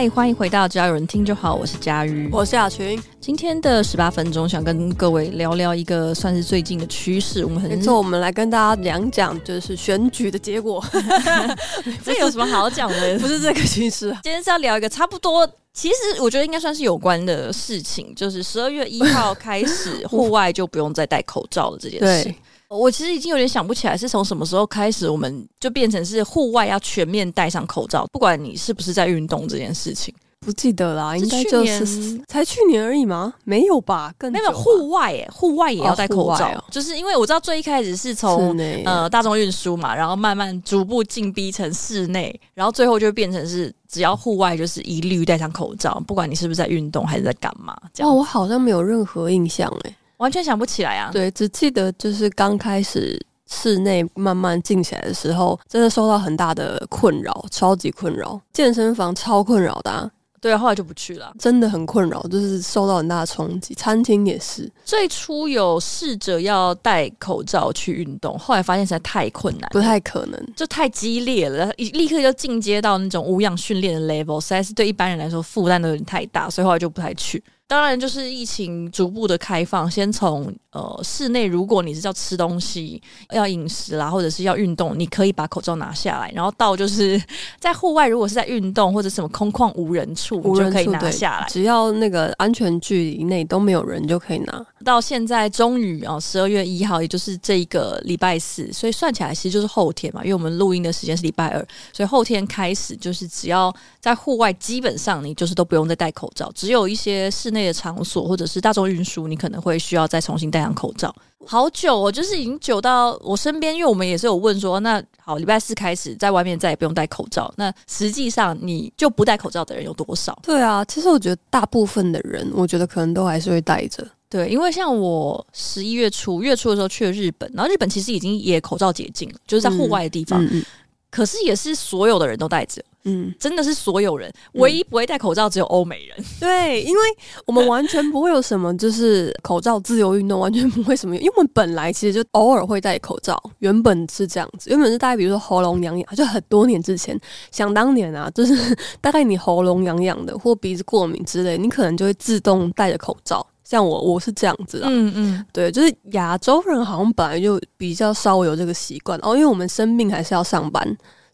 嗨，欢迎回到只要有人听就好，我是佳瑜，我是雅群。今天的十八分钟，想跟各位聊聊一个算是最近的趋势。我们很没错，我们来跟大家讲讲，就是选举的结果。这有什么好讲的？不是这个趋势。今天是要聊一个差不多，其实我觉得应该算是有关的事情，就是十二月一号开始，户外就不用再戴口罩了这件事。对我其实已经有点想不起来是从什么时候开始，我们就变成是户外要全面戴上口罩，不管你是不是在运动这件事情。不记得啦，应该就是才去年而已吗？没有吧？更没有户外诶，户外也要戴口罩，哦、就是因为我知道最一开始是从呃大众运输嘛，然后慢慢逐步进逼成室内，然后最后就变成是只要户外就是一律戴上口罩，不管你是不是在运动还是在干嘛。这样哦，我好像没有任何印象诶。完全想不起来啊！对，只记得就是刚开始室内慢慢静起来的时候，真的受到很大的困扰，超级困扰。健身房超困扰的啊，对啊，后来就不去了，真的很困扰，就是受到很大的冲击。餐厅也是，最初有试着要戴口罩去运动，后来发现实在太困难，不太可能，就太激烈了，一立刻就进阶到那种无氧训练的 level，实在是对一般人来说负担都有点太大，所以后来就不太去。当然，就是疫情逐步的开放，先从呃室内，如果你是要吃东西、要饮食啦，或者是要运动，你可以把口罩拿下来。然后到就是在户外，如果是在运动或者什么空旷无人处，就可以拿下来，只要那个安全距离内都没有人就可以拿。到现在终于啊，十二月一号，也就是这一个礼拜四，所以算起来其实就是后天嘛，因为我们录音的时间是礼拜二，所以后天开始就是只要在户外，基本上你就是都不用再戴口罩，只有一些室内。的场所或者是大众运输，你可能会需要再重新戴上口罩。好久哦，就是已经久到我身边，因为我们也是有问说，那好，礼拜四开始在外面再也不用戴口罩。那实际上你就不戴口罩的人有多少？对啊，其实我觉得大部分的人，我觉得可能都还是会戴着。对，因为像我十一月初月初的时候去了日本，然后日本其实已经也口罩解禁了，就是在户外的地方。嗯嗯嗯可是也是所有的人都戴着，嗯，真的是所有人，唯一不会戴口罩只有欧美人。嗯、对，因为我们完全不会有什么，就是口罩自由运动，完全不会什么。因为我们本来其实就偶尔会戴口罩，原本是这样子，原本是大概比如说喉咙痒痒，就很多年之前，想当年啊，就是大概你喉咙痒痒的或鼻子过敏之类，你可能就会自动戴着口罩。像我，我是这样子啊，嗯嗯，对，就是亚洲人好像本来就比较稍微有这个习惯哦，因为我们生病还是要上班，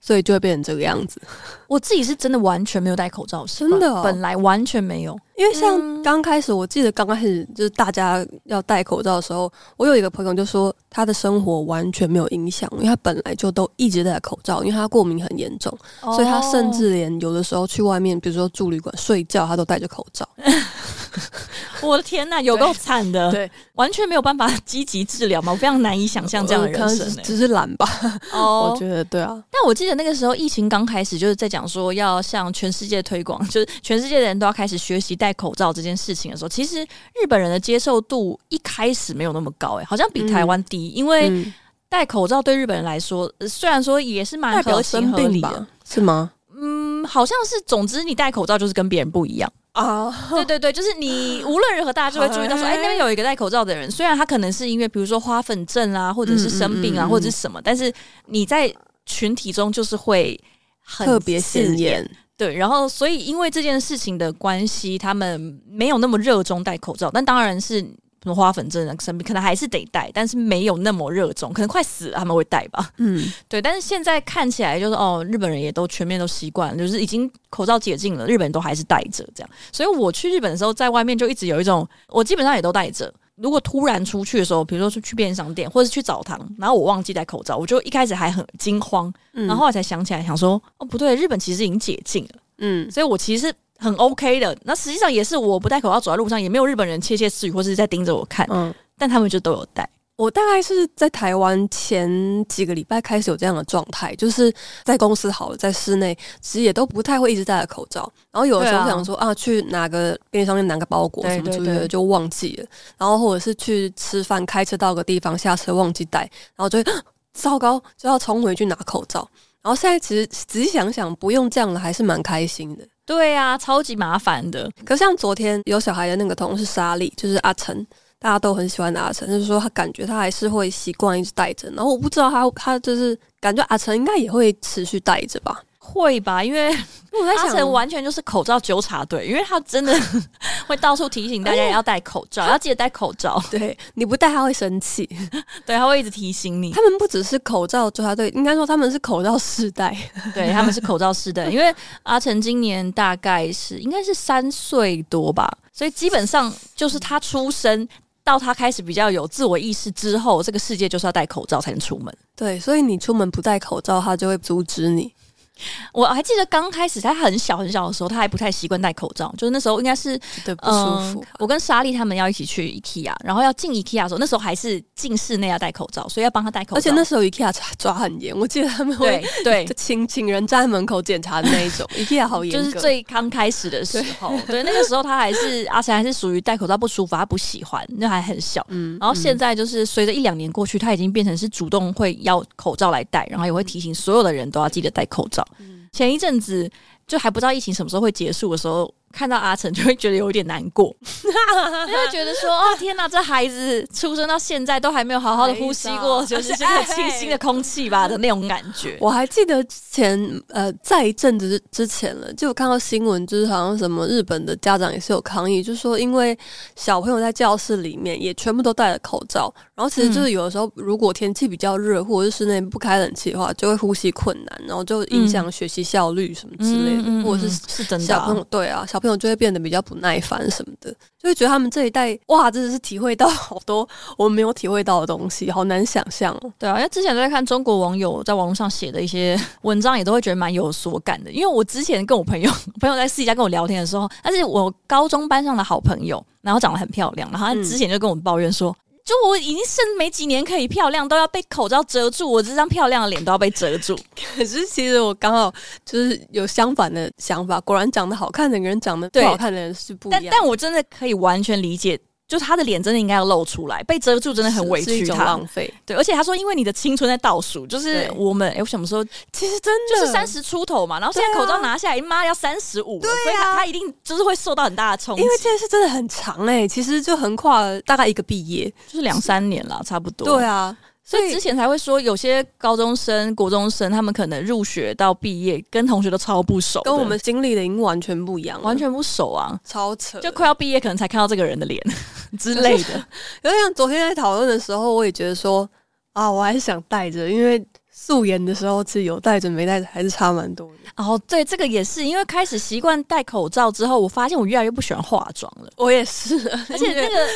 所以就会变成这个样子。我自己是真的完全没有戴口罩，真的、哦，本来完全没有。因为像刚开始，我记得刚开始就是大家要戴口罩的时候，我有一个朋友就说他的生活完全没有影响，因为他本来就都一直戴口罩，因为他过敏很严重，哦、所以他甚至连有的时候去外面，比如说住旅馆睡觉，他都戴着口罩。我的天呐，有够惨的，对，完全没有办法积极治疗嘛，我非常难以想象这样的人生、欸，只是懒吧？哦，我觉得对啊。但我记得那个时候疫情刚开始，就是在讲说要向全世界推广，就是全世界的人都要开始学习戴口罩这件事情的时候，其实日本人的接受度一开始没有那么高、欸，哎，好像比台湾低，嗯、因为戴口罩对日本人来说，虽然说也是蛮合情合理的，是吗？嗯，好像是。总之，你戴口罩就是跟别人不一样。啊，对对对，就是你 无论如何，大家就会注意到说，哎，那边有一个戴口罩的人，虽然他可能是因为比如说花粉症啊，或者是生病啊，或者是什么，但是你在群体中就是会很特别显眼。对，然后所以因为这件事情的关系，他们没有那么热衷戴口罩，但当然是。什么花粉症啊，生病可能还是得戴，但是没有那么热衷，可能快死了他们会戴吧。嗯，对。但是现在看起来就是哦，日本人也都全面都习惯了，就是已经口罩解禁了，日本人都还是戴着这样。所以我去日本的时候，在外面就一直有一种，我基本上也都戴着。如果突然出去的时候，比如说去去便利商店或者是去澡堂，然后我忘记戴口罩，我就一开始还很惊慌，然后后来才想起来，想说哦不对，日本其实已经解禁了。嗯，所以我其实。很 OK 的，那实际上也是我不戴口罩走在路上，也没有日本人窃窃私语或者是在盯着我看，嗯，但他们就都有戴。我大概是在台湾前几个礼拜开始有这样的状态，就是在公司好了，在室内其实也都不太会一直戴着口罩，然后有的时候想说啊，啊，去拿个便利商店拿个包裹什么之类的就忘记了，然后或者是去吃饭开车到个地方下车忘记带，然后就会 糟糕就要冲回去拿口罩，然后现在其实仔细想想不用这样了，还是蛮开心的。对啊，超级麻烦的。可像昨天有小孩的那个同事莎莉，就是阿成，大家都很喜欢的阿成，就是说他感觉他还是会习惯一直戴着。然后我不知道他他就是感觉阿成应该也会持续戴着吧。会吧，因为 我在想阿成完全就是口罩纠察队，因为他真的 会到处提醒大家要戴口罩，要记得戴口罩。对，你不戴他会生气，对，他会一直提醒你。他们不只是口罩纠察队，应该说他们是口罩世代，对，他们是口罩世代。因为阿成今年大概是应该是三岁多吧，所以基本上就是他出生到他开始比较有自我意识之后，这个世界就是要戴口罩才能出门。对，所以你出门不戴口罩，他就会阻止你。我还记得刚开始他很小很小的时候，他还不太习惯戴口罩。就是那时候应该是对不舒服、嗯。我跟莎莉他们要一起去 IKEA，然后要进 IKEA 的时候，那时候还是进室内要戴口罩，所以要帮他戴口罩。而且那时候 IKEA 抓很严，我记得他们会对对 请请人站在门口检查的那一种。IKEA 好严，就是最刚开始的时候。对，对，那个时候他还是阿成还是属于戴口罩不舒服，他不喜欢，那还很小。嗯，然后现在就是随着一两年过去，他已经变成是主动会要口罩来戴，然后也会提醒所有的人都要记得戴口罩。前一阵子就还不知道疫情什么时候会结束的时候。看到阿成就会觉得有点难过，就会觉得说：“哦，天哪，这孩子出生到现在都还没有好好的呼吸过，就是这个清新的空气吧的那种感觉。”我还记得前呃，在一阵子之前了，就有看到新闻，就是好像什么日本的家长也是有抗议，就是说因为小朋友在教室里面也全部都戴了口罩，然后其实就是有的时候如果天气比较热，或者是室内不开冷气的话，就会呼吸困难，然后就影响学习效率什么之类的，嗯、或者是是真的小朋友对啊，小朋友就会变得比较不耐烦什么的，就会觉得他们这一代哇，真的是体会到好多我们没有体会到的东西，好难想象哦。对啊，因为之前都在看中国网友在网络上写的一些 文章，也都会觉得蛮有所感的。因为我之前跟我朋友 朋友在私底下跟我聊天的时候，他是我高中班上的好朋友，然后长得很漂亮，然后他之前就跟我抱怨说。嗯就我已经剩没几年可以漂亮，都要被口罩遮住，我这张漂亮的脸都要被遮住。可是其实我刚好就是有相反的想法，果然长得好看的人长得不好看的人是不一样。但但我真的可以完全理解。就是他的脸真的应该要露出来，被遮住真的很委屈他。对，而且他说，因为你的青春在倒数，就是我们哎，我什么时候其实真的就是三十出头嘛，然后现在口罩拿下来，妈要三十五了，对啊，所以他他一定就是会受到很大的冲击。因为这件事真的很长哎、欸，其实就横跨了大概一个毕业，就是两三年了，差不多。对啊。所以之前才会说，有些高中生、国中生，他们可能入学到毕业，跟同学都超不熟，跟我们经历的已经完全不一样，完全不熟啊，超扯！就快要毕业，可能才看到这个人的脸 之类的。有点像昨天在讨论的时候，我也觉得说啊，我还是想戴着，因为素颜的时候其实有戴着没戴着还是差蛮多的。哦，对，这个也是因为开始习惯戴口罩之后，我发现我越来越不喜欢化妆了。我也是，而且那个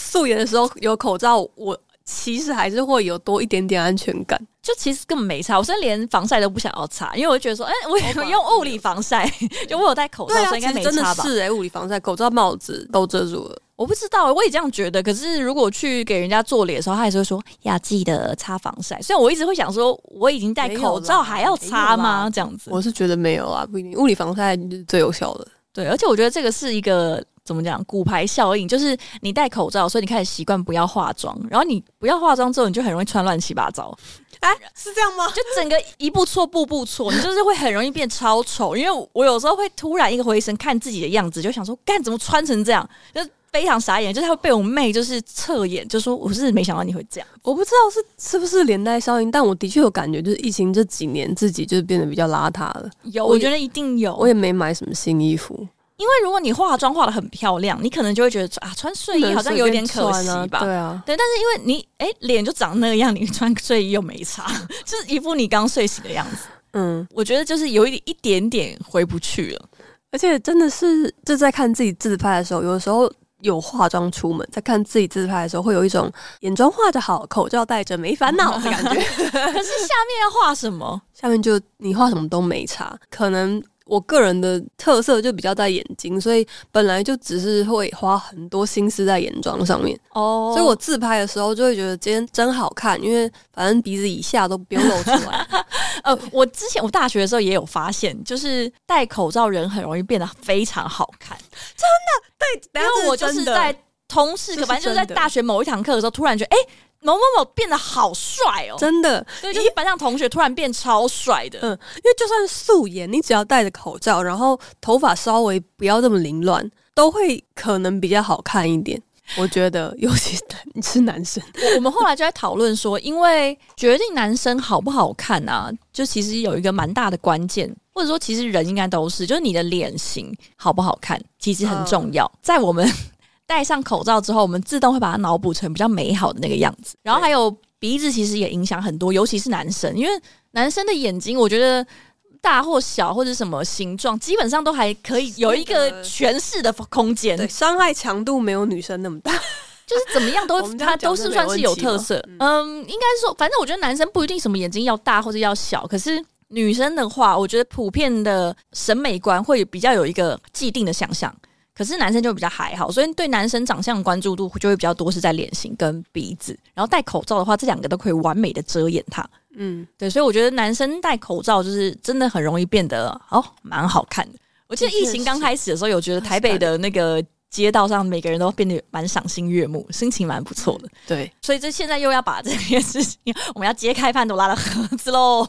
素颜的时候有口罩，我。其实还是会有多一点点安全感，就其实根本没擦，我甚至连防晒都不想要擦，因为我就觉得说，哎、欸，我有用物理防晒，就我有戴口罩，所以应该没擦吧？是哎、欸，物理防晒、口罩、帽子都遮住了。我不知道，我也这样觉得。可是如果去给人家做脸的时候，他还是会说要记得擦防晒。所以我一直会想说，我已经戴口罩还要擦吗？这样子，我是觉得没有啊，不一定。物理防晒是最有效的。对，而且我觉得这个是一个。怎么讲？骨牌效应就是你戴口罩，所以你开始习惯不要化妆，然后你不要化妆之后，你就很容易穿乱七八糟。哎、啊，是这样吗？就整个一步错步步错，你就是会很容易变超丑。因为我有时候会突然一个回神看自己的样子，就想说，干怎么穿成这样？就非常傻眼。就是他会被我妹就是侧眼，就说我是没想到你会这样。我不知道是是不是连带效应，但我的确有感觉，就是疫情这几年自己就是变得比较邋遢了。有，我觉得一定有。我也没买什么新衣服。因为如果你化妆化的很漂亮，你可能就会觉得啊，穿睡衣好像有点可惜吧？对啊，对。但是因为你哎，脸就长那样，你穿睡衣又没差，就是一副你刚睡醒的样子。嗯，我觉得就是有一点一点点回不去了。而且真的是就在看自己自拍的时候，有的时候有化妆出门，在看自己自拍的时候，会有一种眼妆画得好，口罩戴着没烦恼的感觉。可是下面要画什么？下面就你画什么都没差，可能。我个人的特色就比较在眼睛，所以本来就只是会花很多心思在眼妆上面哦。所以我自拍的时候就会觉得今天真好看，因为反正鼻子以下都不用露出来。呃，我之前我大学的时候也有发现，就是戴口罩人很容易变得非常好看，真的。对，然后我就是在通识课，反正就是在大学某一堂课的时候，突然觉得哎。欸某某某变得好帅哦，真的，对，就是班上同学突然变超帅的。嗯，因为就算素颜，你只要戴着口罩，然后头发稍微不要这么凌乱，都会可能比较好看一点。我觉得，尤其你是男生，我们后来就在讨论说，因为决定男生好不好看啊，就其实有一个蛮大的关键，或者说其实人应该都是，就是你的脸型好不好看，其实很重要。在我们戴上口罩之后，我们自动会把它脑补成比较美好的那个样子。然后还有鼻子，其实也影响很多，尤其是男生，因为男生的眼睛，我觉得。大或小或者什么形状，基本上都还可以有一个诠释的空间。对，伤害强度没有女生那么大，就是怎么样都它都是算是有特色。嗯，应该说，反正我觉得男生不一定什么眼睛要大或者要小，可是女生的话，我觉得普遍的审美观会比较有一个既定的想象。可是男生就比较还好，所以对男生长相关注度就会比较多是在脸型跟鼻子。然后戴口罩的话，这两个都可以完美的遮掩它。嗯，对，所以我觉得男生戴口罩就是真的很容易变得哦，蛮好看的。我记得疫情刚开始的时候，有觉得台北的那个街道上每个人都变得蛮赏心悦目，心情蛮不错的。对，所以这现在又要把这件事情，我们要揭开潘多拉的盒子喽。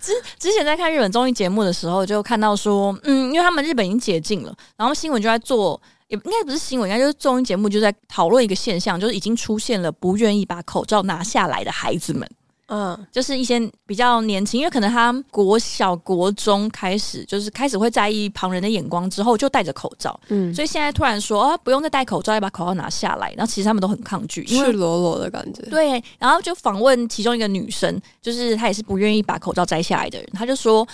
之之前在看日本综艺节目的时候，就看到说，嗯，因为他们日本已经解禁了，然后新闻就在做，也应该不是新闻，应该就是综艺节目就在讨论一个现象，就是已经出现了不愿意把口罩拿下来的孩子们。嗯，就是一些比较年轻，因为可能他国小、国中开始，就是开始会在意旁人的眼光，之后就戴着口罩。嗯，所以现在突然说啊，不用再戴口罩，要把口罩拿下来，然后其实他们都很抗拒，赤裸裸的感觉。对，然后就访问其中一个女生，就是她也是不愿意把口罩摘下来的人，她就说，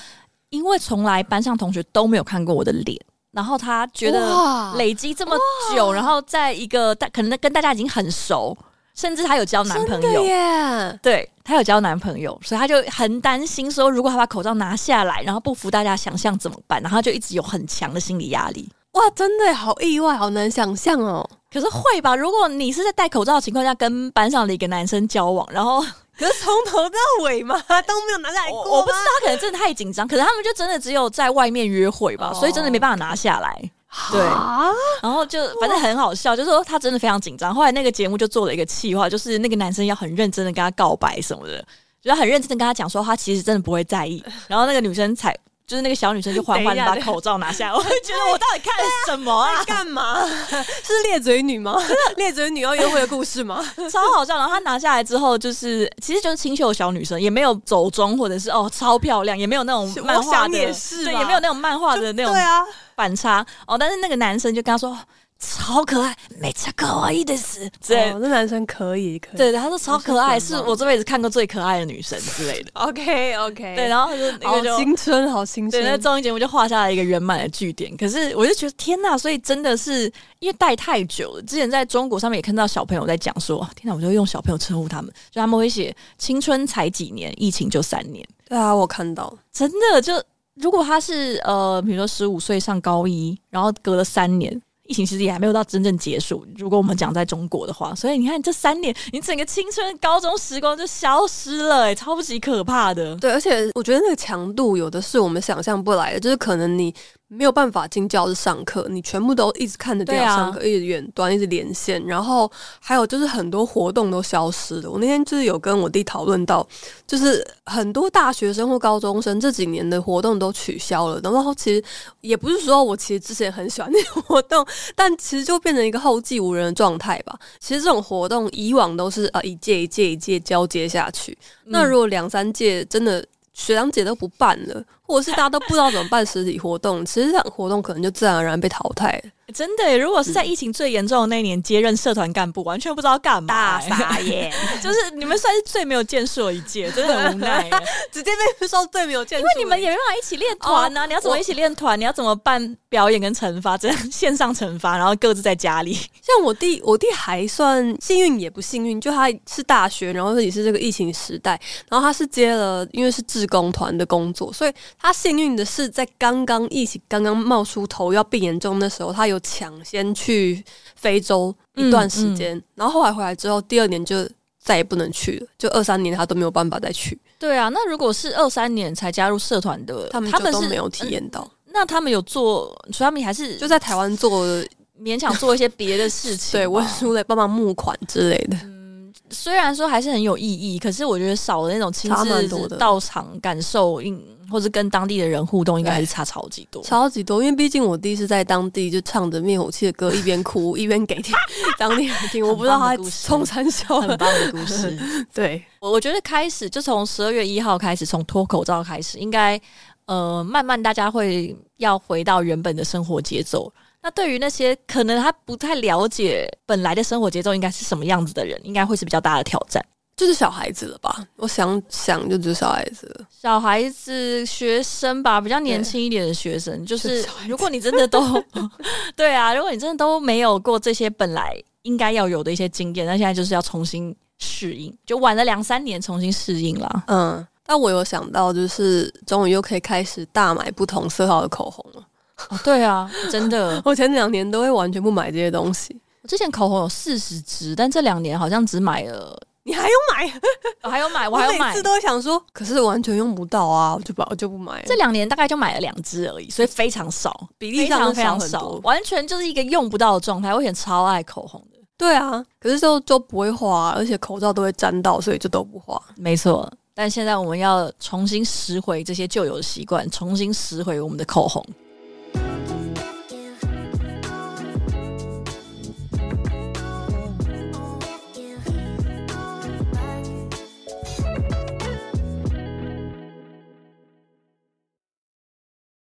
因为从来班上同学都没有看过我的脸，然后她觉得累积这么久，然后在一个大可能跟大家已经很熟。甚至她有交男朋友，对，她有交男朋友，所以她就很担心说，如果她把口罩拿下来，然后不符大家想象怎么办？然后就一直有很强的心理压力。哇，真的好意外，好难想象哦。可是会吧？如果你是在戴口罩的情况下跟班上的一个男生交往，然后可是从头到尾嘛都没有拿下来过，我不知道，他可能真的太紧张。可是他们就真的只有在外面约会吧，所以真的没办法拿下来。对，然后就反正很好笑，就是说他真的非常紧张。后来那个节目就做了一个气话，就是那个男生要很认真的跟他告白什么的，就要很认真的跟他讲说他其实真的不会在意。然后那个女生才，就是那个小女生就缓缓的把口罩拿下来。我会觉得我到底看了什么啊？干嘛？是裂嘴女吗？裂嘴女要约会的故事吗？超好笑。然后她拿下来之后，就是其实就是清秀小女生，也没有走钟或者是哦超漂亮，也没有那种漫画的，对，也没有那种漫画的那种，对啊。反差哦，但是那个男生就跟他说超可爱，没错，可爱的是，对，那男生可以，可以，对，他说超可爱，是我这辈子看过最可爱的女生之类的。OK OK，对，然后他就那个就好青春，好青春，对，那综艺节目就画下了一个圆满的句点。可是我就觉得天呐，所以真的是因为戴太久了。之前在中国上面也看到小朋友在讲说，天呐，我就用小朋友称呼他们，就他们会写青春才几年，疫情就三年。对啊，我看到，真的就。如果他是呃，比如说十五岁上高一，然后隔了三年，疫情其实也还没有到真正结束。如果我们讲在中国的话，所以你看这三年，你整个青春高中时光就消失了，欸，哎，超级可怕的。对，而且我觉得那个强度有的是我们想象不来的，就是可能你。没有办法进教室上课，你全部都一直看着电脑上课，啊、一直远端，一直连线，然后还有就是很多活动都消失了。我那天就是有跟我弟讨论到，就是很多大学生或高中生这几年的活动都取消了。然后其实也不是说我其实之前很喜欢那个活动，但其实就变成一个后继无人的状态吧。其实这种活动以往都是啊一届一届一届交接下去，嗯、那如果两三届真的学长姐都不办了。或者是大家都不知道怎么办实体活动，其实这样活动可能就自然而然被淘汰了。真的，如果是在疫情最严重的那一年接任社团干部，完全不知道干嘛，大傻眼。就是你们算是最没有建树的一届，真的很无奈，直接被说最没有建树。因为你们也没办法一起练团呐，你要怎么一起练团？你要怎么办表演跟惩罚？这样线上惩罚，然后各自在家里。像我弟，我弟还算幸运，也不幸运，就他是大学，然后也是这个疫情时代，然后他是接了，因为是志工团的工作，所以。他幸运的是，在刚刚疫情刚刚冒出头要变严重的时候，他有抢先去非洲一段时间，嗯嗯、然后后来回来之后，第二年就再也不能去了，就二三年他都没有办法再去。对啊，那如果是二三年才加入社团的，他们他们都没有体验到、嗯。那他们有做，所以他们还是就在台湾做，勉强做一些别的事情，对，温书类帮忙募款之类的。嗯，虽然说还是很有意义，可是我觉得少了那种亲自到场感受，应或者跟当地的人互动，应该还是差超级多，超级多。因为毕竟我第一次在当地就唱着灭火器的歌，一边哭 一边给当地人听，我不知道他冲三笑，很棒的故事。对，我我觉得开始就从十二月一号开始，从脱口罩开始，应该呃慢慢大家会要回到原本的生活节奏。那对于那些可能他不太了解本来的生活节奏应该是什么样子的人，应该会是比较大的挑战。就是小孩子了吧？我想想，就只是小孩子了，小孩子、学生吧，比较年轻一点的学生。就是如果你真的都 对啊，如果你真的都没有过这些本来应该要有的一些经验，那现在就是要重新适应，就晚了两三年重新适应啦。嗯，但我有想到，就是终于又可以开始大买不同色号的口红了。哦，对啊，真的，我前两年都会完全不买这些东西。我之前口红有四十支，但这两年好像只买了。你还有买？我还有买，我还有买。每次都会想说，可是完全用不到啊，我就把，我就不买。这两年大概就买了两支而已，所以非常少，比例上非常少，完全就是一个用不到的状态。我以前超爱口红的，对啊，可是就就不会画，而且口罩都会沾到，所以就都不画。没错。但现在我们要重新拾回这些旧有的习惯，重新拾回我们的口红。